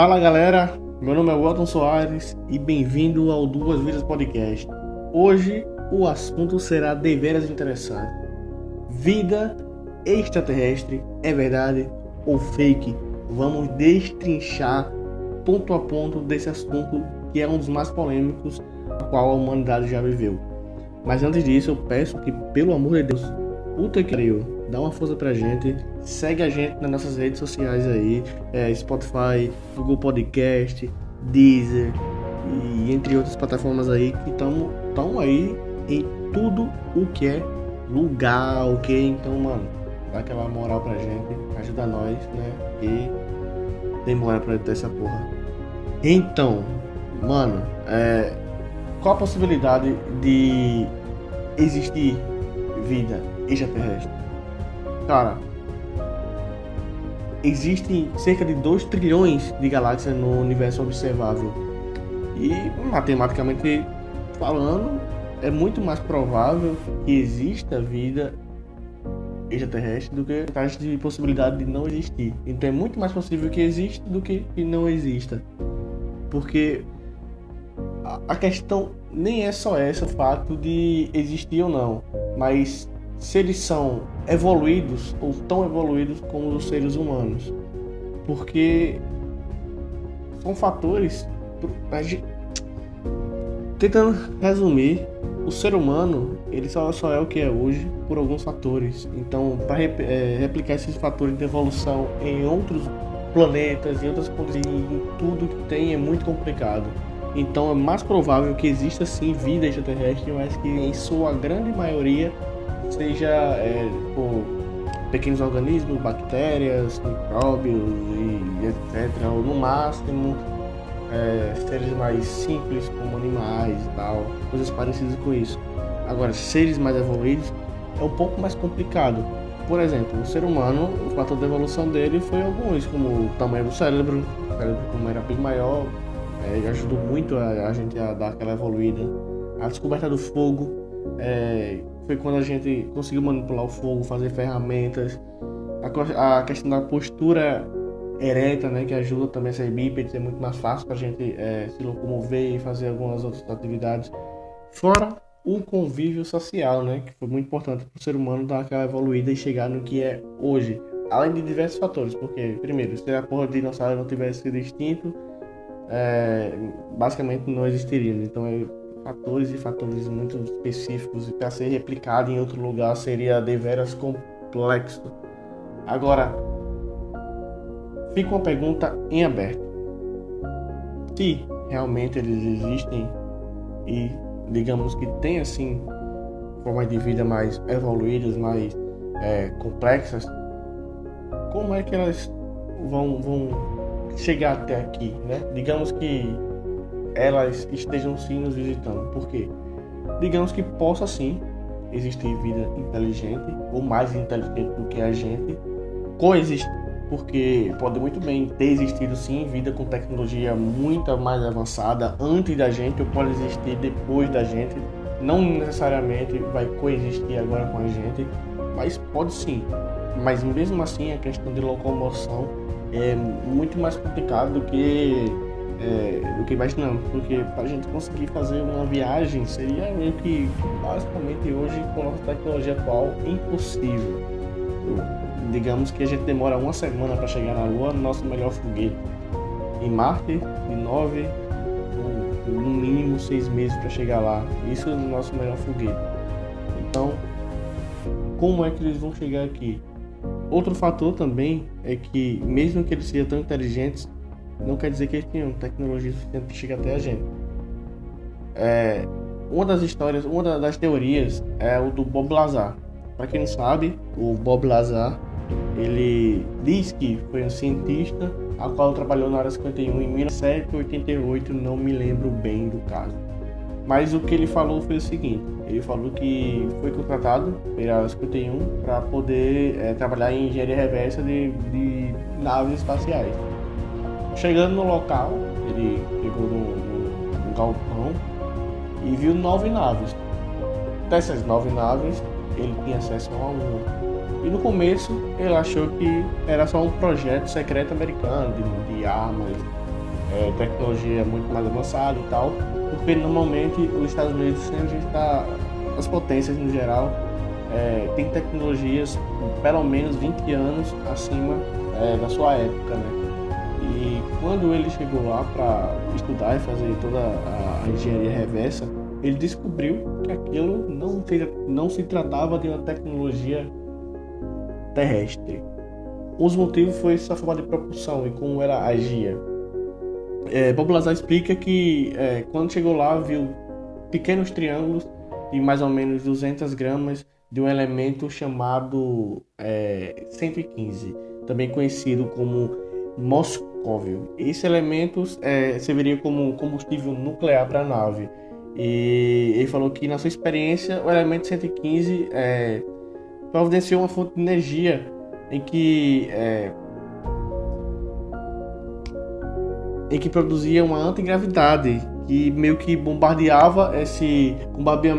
Fala galera, meu nome é Welton Soares e bem-vindo ao Duas Vidas Podcast. Hoje o assunto será deveras interessante. Vida extraterrestre é verdade ou fake? Vamos destrinchar ponto a ponto desse assunto que é um dos mais polêmicos a qual a humanidade já viveu. Mas antes disso, eu peço que, pelo amor de Deus, puta que pariu, dá uma força pra gente, segue a gente nas nossas redes sociais aí, é, Spotify, Google Podcast, Deezer e entre outras plataformas aí que estão aí em tudo o que é lugar, ok? Então, mano, dá aquela moral pra gente, ajuda nós, né? E demora pra ter essa porra. Então, mano, é, qual a possibilidade de existir vida extraterrestre? Cara, existem cerca de 2 trilhões de galáxias no universo observável. E matematicamente falando, é muito mais provável que exista vida extraterrestre do que taxa de possibilidade de não existir. Então é muito mais possível que exista do que que não exista. Porque a questão nem é só essa, o fato de existir ou não, mas se eles são evoluídos ou tão evoluídos como os seres humanos. Porque são fatores. Tentando resumir, o ser humano ele só, só é o que é hoje por alguns fatores. Então, para é, replicar esses fatores de evolução em outros planetas, em outras condições, em tudo que tem é muito complicado. Então, é mais provável que exista sim vida extraterrestre, mas que em sua grande maioria seja é, por pequenos organismos, bactérias, micróbios e etc. Ou no máximo é, seres mais simples como animais e tal, coisas parecidas com isso. Agora, seres mais evoluídos é um pouco mais complicado. Por exemplo, o ser humano, o fator de evolução dele foi alguns, como o tamanho do cérebro, o cérebro como era bem maior, é, ajudou muito a, a, gente a dar aquela evoluída. A descoberta do fogo, é, foi quando a gente conseguiu manipular o fogo, fazer ferramentas. A, a questão da postura ereta, né, que ajuda também a ser bípede, é muito mais fácil para a gente é, se locomover e fazer algumas outras atividades. Fora o convívio social, né, que foi muito importante para o ser humano dar aquela evoluída e chegar no que é hoje. Além de diversos fatores, porque, primeiro, se a porra de dinossauro não tivesse sido extinto, é, basicamente não existiria. Né? Então, fatores e fatores muito específicos e para ser replicado em outro lugar seria deveras complexo. Agora, fica uma pergunta em aberto. Se realmente eles existem e digamos que tem assim formas de vida mais evoluídas, mais é, complexas, como é que elas vão, vão chegar até aqui, né? Digamos que elas estejam sim nos visitando. Por quê? Digamos que possa sim existir vida inteligente ou mais inteligente do que a gente coexistir, porque pode muito bem ter existido sim vida com tecnologia muito mais avançada antes da gente ou pode existir depois da gente. Não necessariamente vai coexistir agora com a gente, mas pode sim. Mas mesmo assim a questão de locomoção é muito mais complicado do que é, do que imaginamos, porque para a gente conseguir fazer uma viagem seria meio que basicamente hoje com a nossa tecnologia atual impossível. Digamos que a gente demora uma semana para chegar na Lua no nosso melhor foguete. Em Marte, de nove, no mínimo seis meses para chegar lá. Isso no nosso melhor foguete. Então, como é que eles vão chegar aqui? Outro fator também é que, mesmo que eles sejam tão inteligentes, não quer dizer que eles tenham tecnologia suficiente para chegar até a gente. É, uma das histórias, uma das teorias é o do Bob Lazar. Para quem não sabe, o Bob Lazar ele diz que foi um cientista a qual trabalhou na área 51 em 1788, não me lembro bem do caso. Mas o que ele falou foi o seguinte: ele falou que foi contratado pela área 51 para poder é, trabalhar em engenharia reversa de, de naves espaciais. Chegando no local, ele chegou no, no galpão e viu nove naves. Dessas nove naves, ele tinha acesso a uma. E no começo ele achou que era só um projeto secreto americano de, de armas é, tecnologia muito mais avançada e tal, porque normalmente os Estados Unidos sempre está, as potências no geral, é, tecnologias pelo menos 20 anos acima é, da sua época, né? E quando ele chegou lá para estudar e fazer toda a, engenharia reversa, ele descobriu que aquilo não não se tratava de uma tecnologia terrestre. Os motivos foi sua forma de propulsão e como ela agia. É, Bob Lazar explica que é, quando chegou lá viu pequenos triângulos de mais ou menos 200 gramas de um elemento chamado é, 115, também conhecido como Esse elemento é, serviria como combustível nuclear para a nave. E ele falou que, na sua experiência, o elemento 115 é, providenciou uma fonte de energia em que é, em que produzia uma antigravidade que meio que bombardeava esse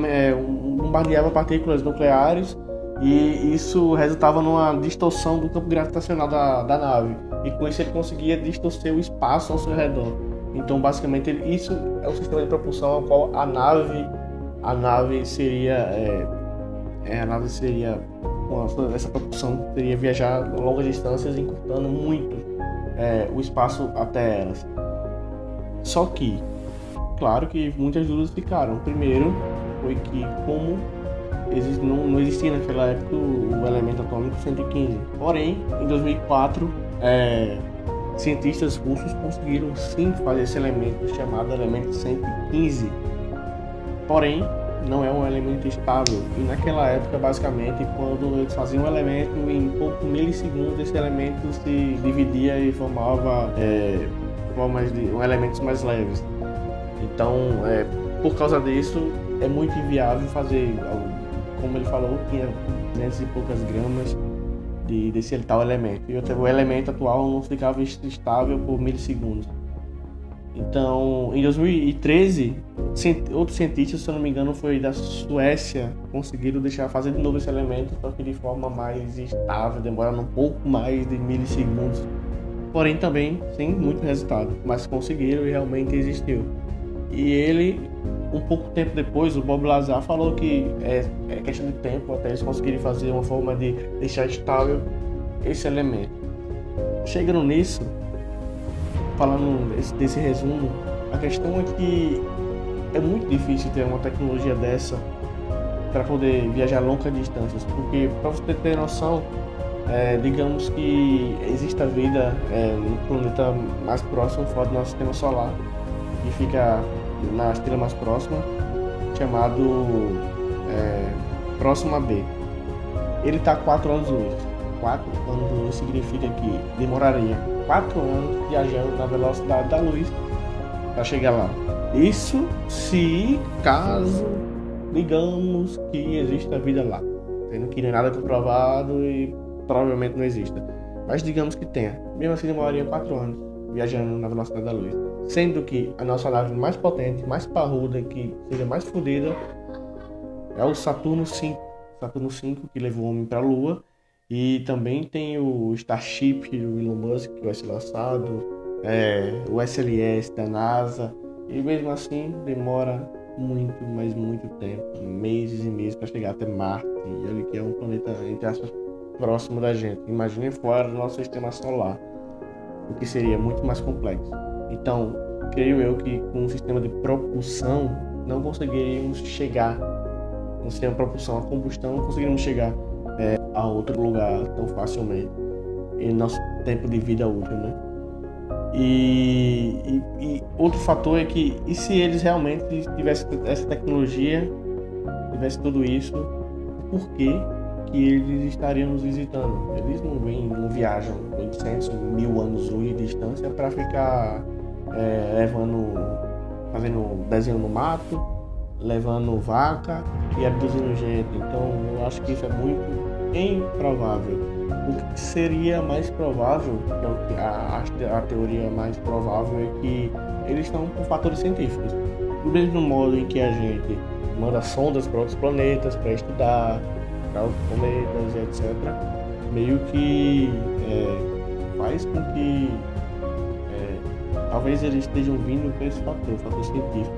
é, bombardeava partículas nucleares e isso resultava numa distorção do campo gravitacional da, da nave. E com isso ele conseguia distorcer o espaço ao seu redor. Então basicamente ele, isso é o sistema de propulsão ao qual a nave a nave seria é, é, a nave seria essa propulsão seria viajar longas distâncias encurtando muito é, o espaço até elas. Só que claro que muitas dúvidas ficaram. Primeiro foi que como não, não existia naquela época o, o elemento atômico 115 porém em 2004 é, cientistas russos conseguiram sim fazer esse elemento chamado elemento 115 porém não é um elemento estável. E naquela época, basicamente, quando eles faziam um elemento, em poucos milissegundos esse elemento se dividia e formava é, formas de um, elementos mais leves. Então, é, por causa disso, é muito inviável fazer, como ele falou, tinha 200 e poucas gramas de, desse tal elemento. E o elemento atual não ficava estável por milissegundos. Então, em 2013, outros cientistas, se eu não me engano, foi da Suécia, conseguiram deixar fazer de novo esse elemento, só que de forma mais estável, demorando um pouco mais de milissegundos. Porém, também sem muito resultado, mas conseguiram e realmente existiu. E ele, um pouco tempo depois, o Bob Lazar falou que é, é questão de tempo até eles conseguirem fazer uma forma de deixar estável esse elemento. Chegando nisso, falando desse, desse resumo, a questão é que é muito difícil ter uma tecnologia dessa para poder viajar longas distâncias, porque para você ter noção, é, digamos que existe a vida é, no planeta mais próximo fora do nosso sistema solar, que fica na estrela mais próxima, chamado é, Próxima B. Ele está a 4 anos luz. 4 anos luz significa que demoraria 4 anos viajando na velocidade da luz para chegar lá. Isso se caso digamos que exista vida lá, sendo que não nada comprovado e provavelmente não exista. Mas digamos que tenha. Mesmo assim demoraria 4 anos viajando na velocidade da luz. Sendo que a nossa nave mais potente, mais parruda, que seja mais fodida, é o Saturno 5. Saturno 5 que levou o homem para a Lua e também tem o Starship do Elon Musk que vai ser lançado, é, o SLS da NASA, e mesmo assim demora muito, mas muito tempo meses e meses para chegar até Marte. E ele que é um planeta, entre aspas, próximo da gente. Imagine fora do nosso sistema solar, o que seria muito mais complexo. Então, creio eu que com um sistema de propulsão não conseguiríamos chegar, um sistema de propulsão a combustão, não conseguiríamos chegar é, a outro lugar tão facilmente em nosso tempo de vida útil, né? E, e, e, outro fator é que e se eles realmente tivessem essa tecnologia, tivesse tudo isso, por que que eles estariam nos visitando? Eles não vêm, não viajam 800, mil anos luz de distância para ficar é, levando, fazendo desenho no mato, levando vaca e abduzindo gente. Então eu acho que isso é muito improvável. O que seria mais provável, é a, a teoria mais provável é que eles estão com fatores científicos. Do mesmo modo em que a gente manda sondas para outros planetas para estudar, para outros planetas, etc. Meio que é, faz com que talvez eles estejam vindo com esse fator, fator científico.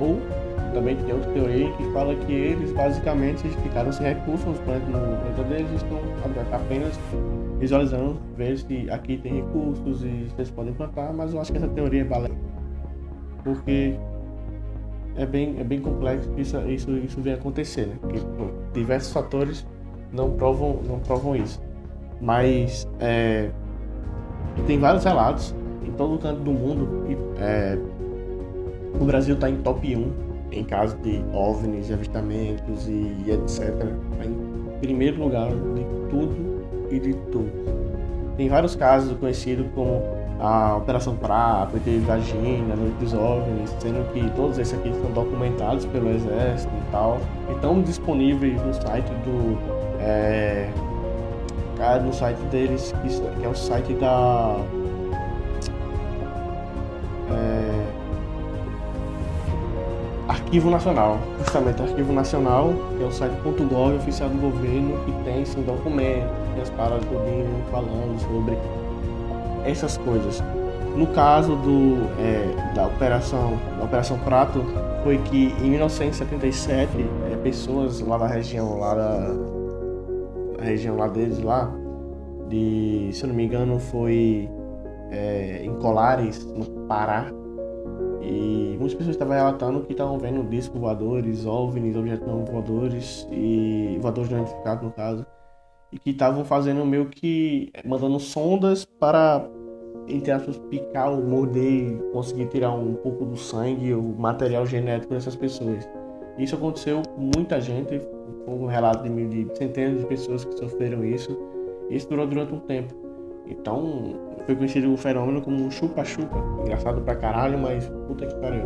Ou também tem outra teoria que fala que eles basicamente ficaram sem recursos no planeta deles e estão apenas visualizando, ver se aqui tem recursos e vocês podem plantar, mas eu acho que essa teoria é balé. Porque é bem, é bem complexo que isso, isso, isso vem acontecer, né? Porque diversos fatores não provam, não provam isso. Mas é, tem vários relatos em todo canto do mundo. E, é, o Brasil está em top 1 em caso de OVNIs, avistamentos e etc. Tá em primeiro lugar de tudo e de tudo. Tem vários casos conhecidos como a Operação Prato, ET Vagina, Noite dos OVNIs, sendo que todos esses aqui são documentados pelo Exército e tal, e estão disponíveis no site do é, no site deles, que é o site da Arquivo Nacional, justamente Arquivo Nacional, é o site .gov oficial do governo, que tem sim documentos, as paradas do falando sobre essas coisas. No caso do, é, da operação da operação Prato foi que em 1977 é, pessoas lá da região lá da, da, região lá deles lá de se eu não me engano foi é, em Colares no Pará e muitas pessoas estavam relatando que estavam vendo discos voadores, OVNIs, objetos não voadores e voadores não identificados no caso e que estavam fazendo meio que mandando sondas para entre aspas, picar ou morder conseguir tirar um pouco do sangue ou material genético dessas pessoas. Isso aconteceu com muita gente, foi um relato de, de centenas de pessoas que sofreram isso. E isso durou durante um tempo. Então, foi conhecido o fenômeno como chupa-chupa. Engraçado pra caralho, mas puta que pariu.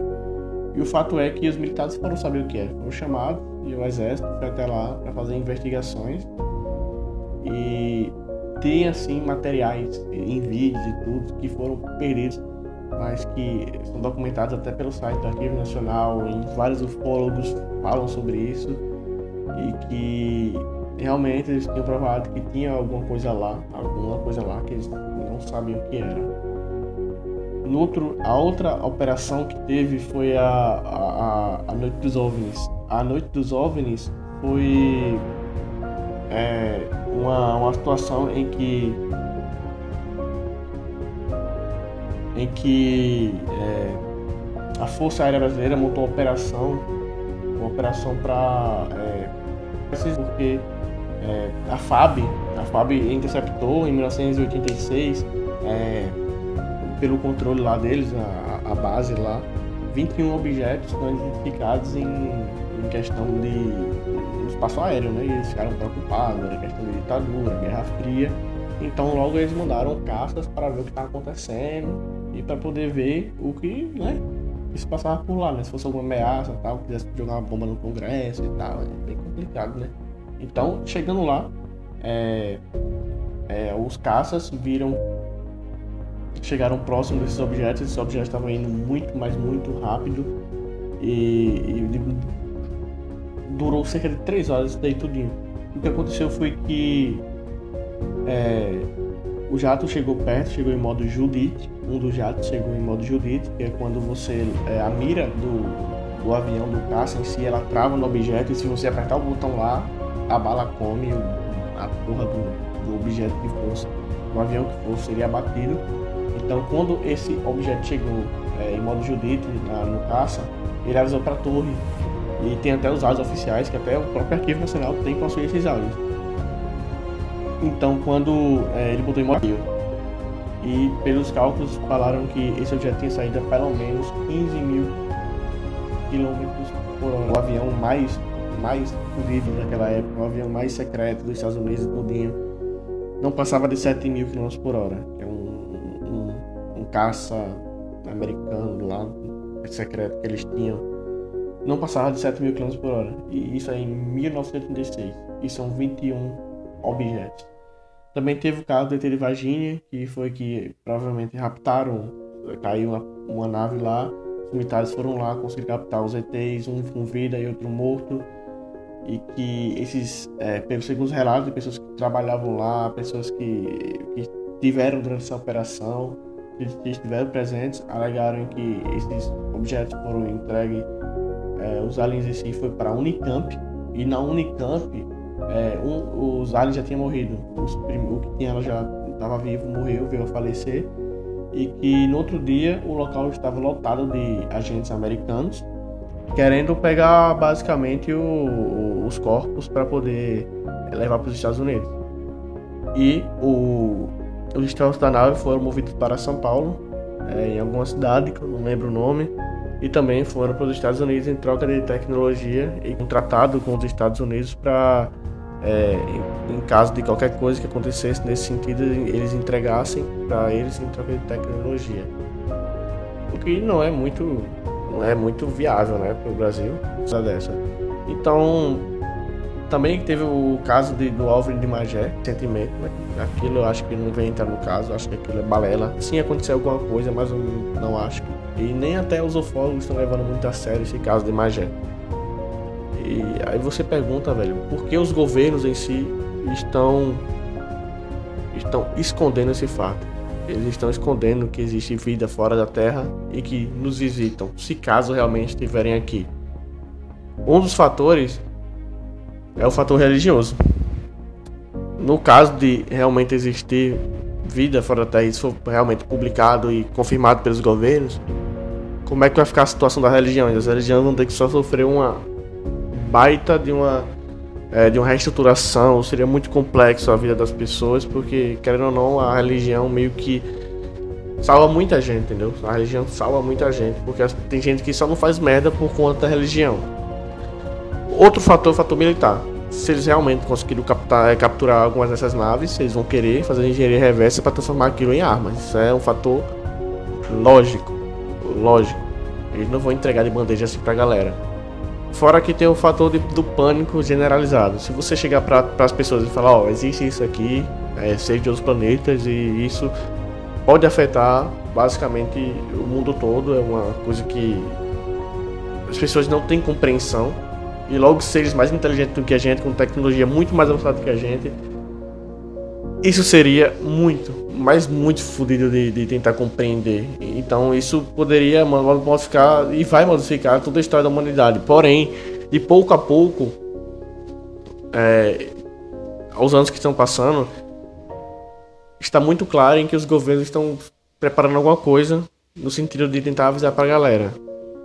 E o fato é que os militares foram saber o que é. Foram chamados e o exército foi até lá para fazer investigações. E tem assim materiais em vídeos e tudo que foram perdidos, mas que são documentados até pelo site do Arquivo Nacional, em vários ufólogos falam sobre isso e que realmente eles tinham provado que tinha alguma coisa lá, alguma coisa lá que eles não sabiam o que era. No outro, a outra operação que teve foi a, a, a Noite dos OVNIs. A Noite dos OVNIs foi é, uma, uma situação em que em que é, a Força Aérea Brasileira montou uma operação, uma operação para é, porque é, a FAB, a FAB interceptou em 1986 é, pelo controle lá deles, a, a, base lá, 21 objetos não identificados em, em questão de espaço aéreo, né? E eles ficaram preocupados, era questão de ditadura, Guerra Fria. Então logo eles mandaram caças para ver o que estava acontecendo e para poder ver o que, né? Se passava por lá, né? Se fosse alguma ameaça tal, quisesse jogar uma bomba no Congresso e tal, é bem complicado, né? Então, chegando lá, é, é, os caças viram chegaram próximo desses objetos, esses objetos estavam indo muito, mas muito rápido. E, e durou cerca de 3 horas isso daí tudinho. O que aconteceu foi que é, o jato chegou perto, chegou em modo Judith, um dos jatos chegou em modo Judith, que é quando você, é, a mira do, do avião, do caça em si, ela trava no objeto. E se você apertar o botão lá, a bala come a porra do, do objeto que fosse, o avião que fosse, seria abatido. Então quando esse objeto chegou é, em modo Judith na, no caça, ele avisou para a torre e tem até os áudios oficiais, que até o próprio Arquivo Nacional tem possuir esses áudios. Então, quando é, ele botou em modo e pelos cálculos falaram que esse objeto tinha saído a pelo menos 15 mil quilômetros por hora. O avião mais, mais fodido naquela época, o avião mais secreto dos Estados Unidos, tudinho, não passava de 7 mil quilômetros por hora. É um, um, um caça americano lá, secreto que eles tinham não passava de 7 mil km por hora. E isso é em 1936. E são 21 objetos. Também teve o caso do ET de Virginia, que foi que provavelmente raptaram, caiu uma, uma nave lá, os militares foram lá, conseguiram captar os ETs, um com vida e outro morto. E que esses, é, pelos segundos relatos de pessoas que trabalhavam lá, pessoas que, que tiveram durante essa operação, que estiveram presentes alegaram que esses objetos foram entregues, é, os aliens em si foi para a Unicamp, e na Unicamp é, um, os aliens já tinham morrido, os, o que tinha já estava vivo, morreu, veio a falecer, e que no outro dia o local estava lotado de agentes americanos querendo pegar basicamente o, os corpos para poder levar para os Estados Unidos. E o, os destroços da nave foram movidos para São Paulo, é, em alguma cidade que eu não lembro o nome, e também foram para os Estados Unidos em troca de tecnologia e um tratado com os Estados Unidos para, é, em, em, caso de qualquer coisa que acontecesse nesse sentido, eles entregassem para eles em troca de tecnologia. O que não é muito não é muito viável, né, para o Brasil, dessa. Então, também teve o caso de, do OVNI de Magé, recentemente, né? aquilo eu acho que não vem entrar no caso, acho que aquilo é balela. Sim, aconteceu alguma coisa, mas eu não acho. E nem até os ufólogos estão levando muito a sério esse caso de Magé. E aí você pergunta, velho, por que os governos em si estão estão escondendo esse fato? Eles estão escondendo que existe vida fora da Terra e que nos visitam, se caso realmente estiverem aqui. Um dos fatores é o fator religioso. No caso de realmente existir vida fora da Terra, isso for realmente publicado e confirmado pelos governos, como é que vai ficar a situação das religiões? As religiões vão ter que só sofrer uma baita de uma é, de uma reestruturação, seria muito complexo a vida das pessoas, porque, querendo ou não, a religião meio que salva muita gente, entendeu? A religião salva muita gente, porque tem gente que só não faz merda por conta da religião. Outro fator, o fator militar. Se eles realmente conseguiram captar, é, capturar algumas dessas naves, eles vão querer fazer engenharia reversa para transformar aquilo em armas. Isso é um fator lógico. Lógico. Eles não vão entregar de bandeja assim pra galera. Fora que tem o fator de, do pânico generalizado. Se você chegar para as pessoas e falar, ó, oh, existe isso aqui, é ser de outros planetas e isso pode afetar basicamente o mundo todo, é uma coisa que as pessoas não têm compreensão e logo seres mais inteligentes do que a gente, com tecnologia muito mais avançada que a gente, isso seria muito, mas muito fodido de, de, tentar compreender. Então isso poderia modificar e vai modificar toda a história da humanidade. Porém, de pouco a pouco, é, aos anos que estão passando, está muito claro em que os governos estão preparando alguma coisa no sentido de tentar avisar para a galera.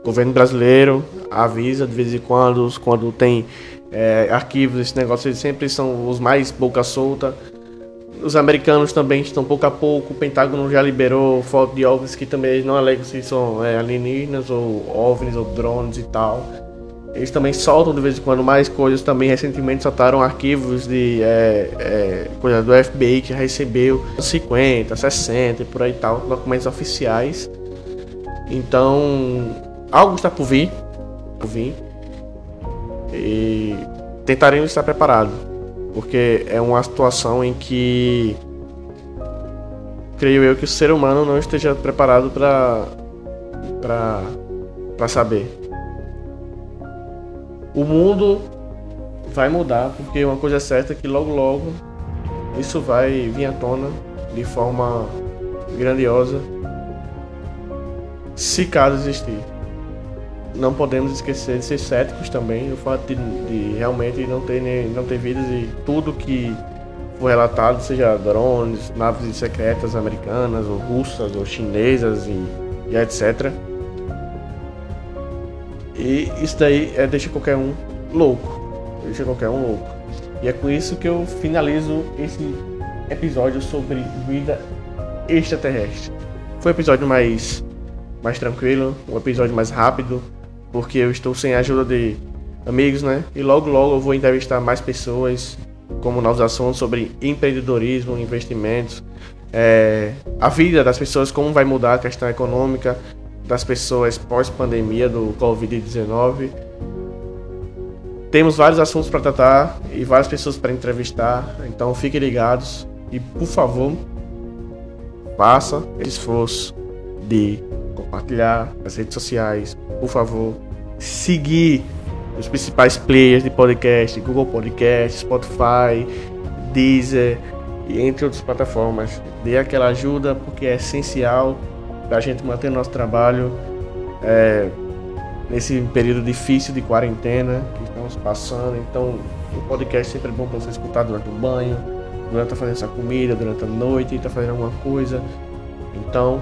O governo brasileiro avisa de vez em quando, quando tem é, arquivos, esse negócio, eles sempre são os mais boca solta os americanos também estão pouco a pouco. O Pentágono já liberou foto de OVNIs que também não alegam se são é, alienígenas ou OVNIs ou drones e tal. Eles também soltam de vez em quando mais coisas. Também recentemente soltaram arquivos de é, é, coisa do FBI que recebeu 50, 60 e por aí tal, documentos oficiais. Então, algo está por vir, por vir. E tentaremos estar preparados porque é uma situação em que creio eu que o ser humano não esteja preparado para para para saber. O mundo vai mudar, porque uma coisa é certa é que logo logo isso vai vir à tona de forma grandiosa, se caso existir não podemos esquecer de ser céticos também, o fato de, de realmente não ter, não ter vidas e tudo que foi relatado, seja drones, naves secretas americanas, ou russas, ou chinesas e, e etc. E isso daí é, deixa qualquer um louco. Deixa qualquer um louco. E é com isso que eu finalizo esse episódio sobre vida extraterrestre. Foi um episódio mais, mais tranquilo, um episódio mais rápido, porque eu estou sem a ajuda de amigos, né? E logo logo eu vou entrevistar mais pessoas como novos assuntos sobre empreendedorismo, investimentos, é, a vida das pessoas, como vai mudar a questão econômica das pessoas pós-pandemia do Covid-19. Temos vários assuntos para tratar e várias pessoas para entrevistar, então fiquem ligados e, por favor, faça esforço de compartilhar nas redes sociais, por favor, seguir os principais players de podcast, Google Podcast, Spotify, Deezer e entre outras plataformas. Dê aquela ajuda porque é essencial para a gente manter nosso trabalho é, nesse período difícil de quarentena que estamos passando. Então, o podcast sempre é bom para você escutar durante o banho, durante a fazendo essa comida, durante a noite, está fazendo alguma coisa. Então,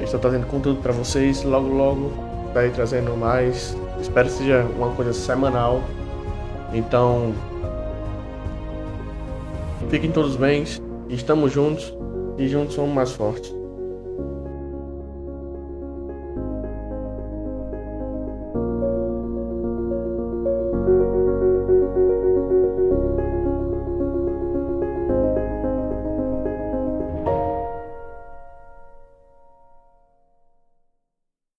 estou trazendo conteúdo para vocês. Logo, logo, estarei trazendo mais. Espero que seja uma coisa semanal. Então, fiquem todos bem. Estamos juntos e juntos somos mais fortes.